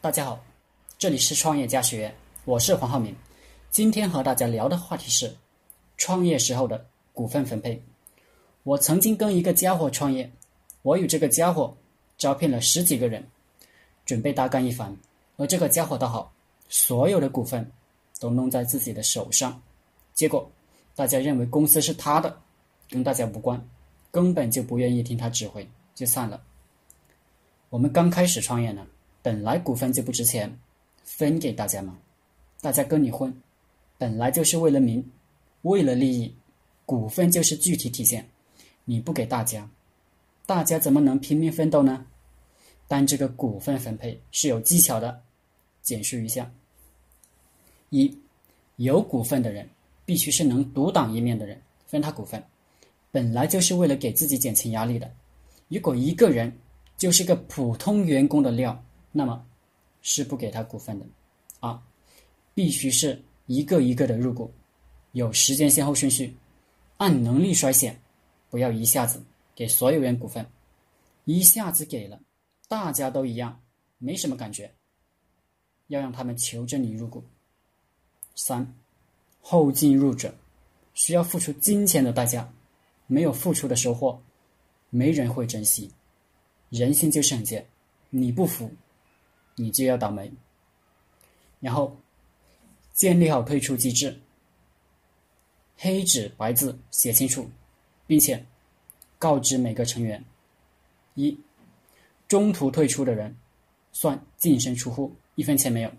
大家好，这里是创业家学院，我是黄浩明。今天和大家聊的话题是创业时候的股份分配。我曾经跟一个家伙创业，我与这个家伙招聘了十几个人，准备大干一番。而这个家伙倒好，所有的股份都弄在自己的手上，结果大家认为公司是他的，跟大家无关，根本就不愿意听他指挥，就散了。我们刚开始创业呢。本来股份就不值钱，分给大家嘛，大家跟你混，本来就是为了名，为了利益，股份就是具体体现。你不给大家，大家怎么能拼命奋斗呢？但这个股份分配是有技巧的，简述一下：一，有股份的人必须是能独当一面的人，分他股份，本来就是为了给自己减轻压力的。如果一个人就是个普通员工的料。那么，是不给他股份的，啊，必须是一个一个的入股，有时间先后顺序，按能力衰减，不要一下子给所有人股份，一下子给了，大家都一样，没什么感觉，要让他们求着你入股。三，后进入者需要付出金钱的代价，没有付出的收获，没人会珍惜，人性就是很贱，你不服。你就要倒霉，然后建立好退出机制，黑纸白字写清楚，并且告知每个成员：一，中途退出的人算净身出户，一分钱没有。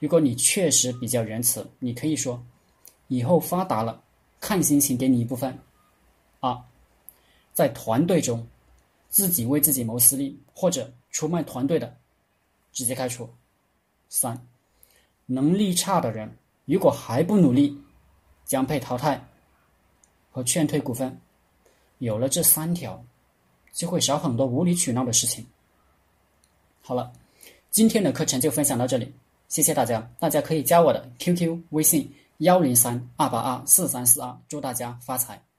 如果你确实比较仁慈，你可以说以后发达了看心情给你一部分。二，在团队中自己为自己谋私利或者出卖团队的。直接开除。三，能力差的人如果还不努力，将被淘汰和劝退股份。有了这三条，就会少很多无理取闹的事情。好了，今天的课程就分享到这里，谢谢大家。大家可以加我的 QQ 微信幺零三二八二四三四二，祝大家发财。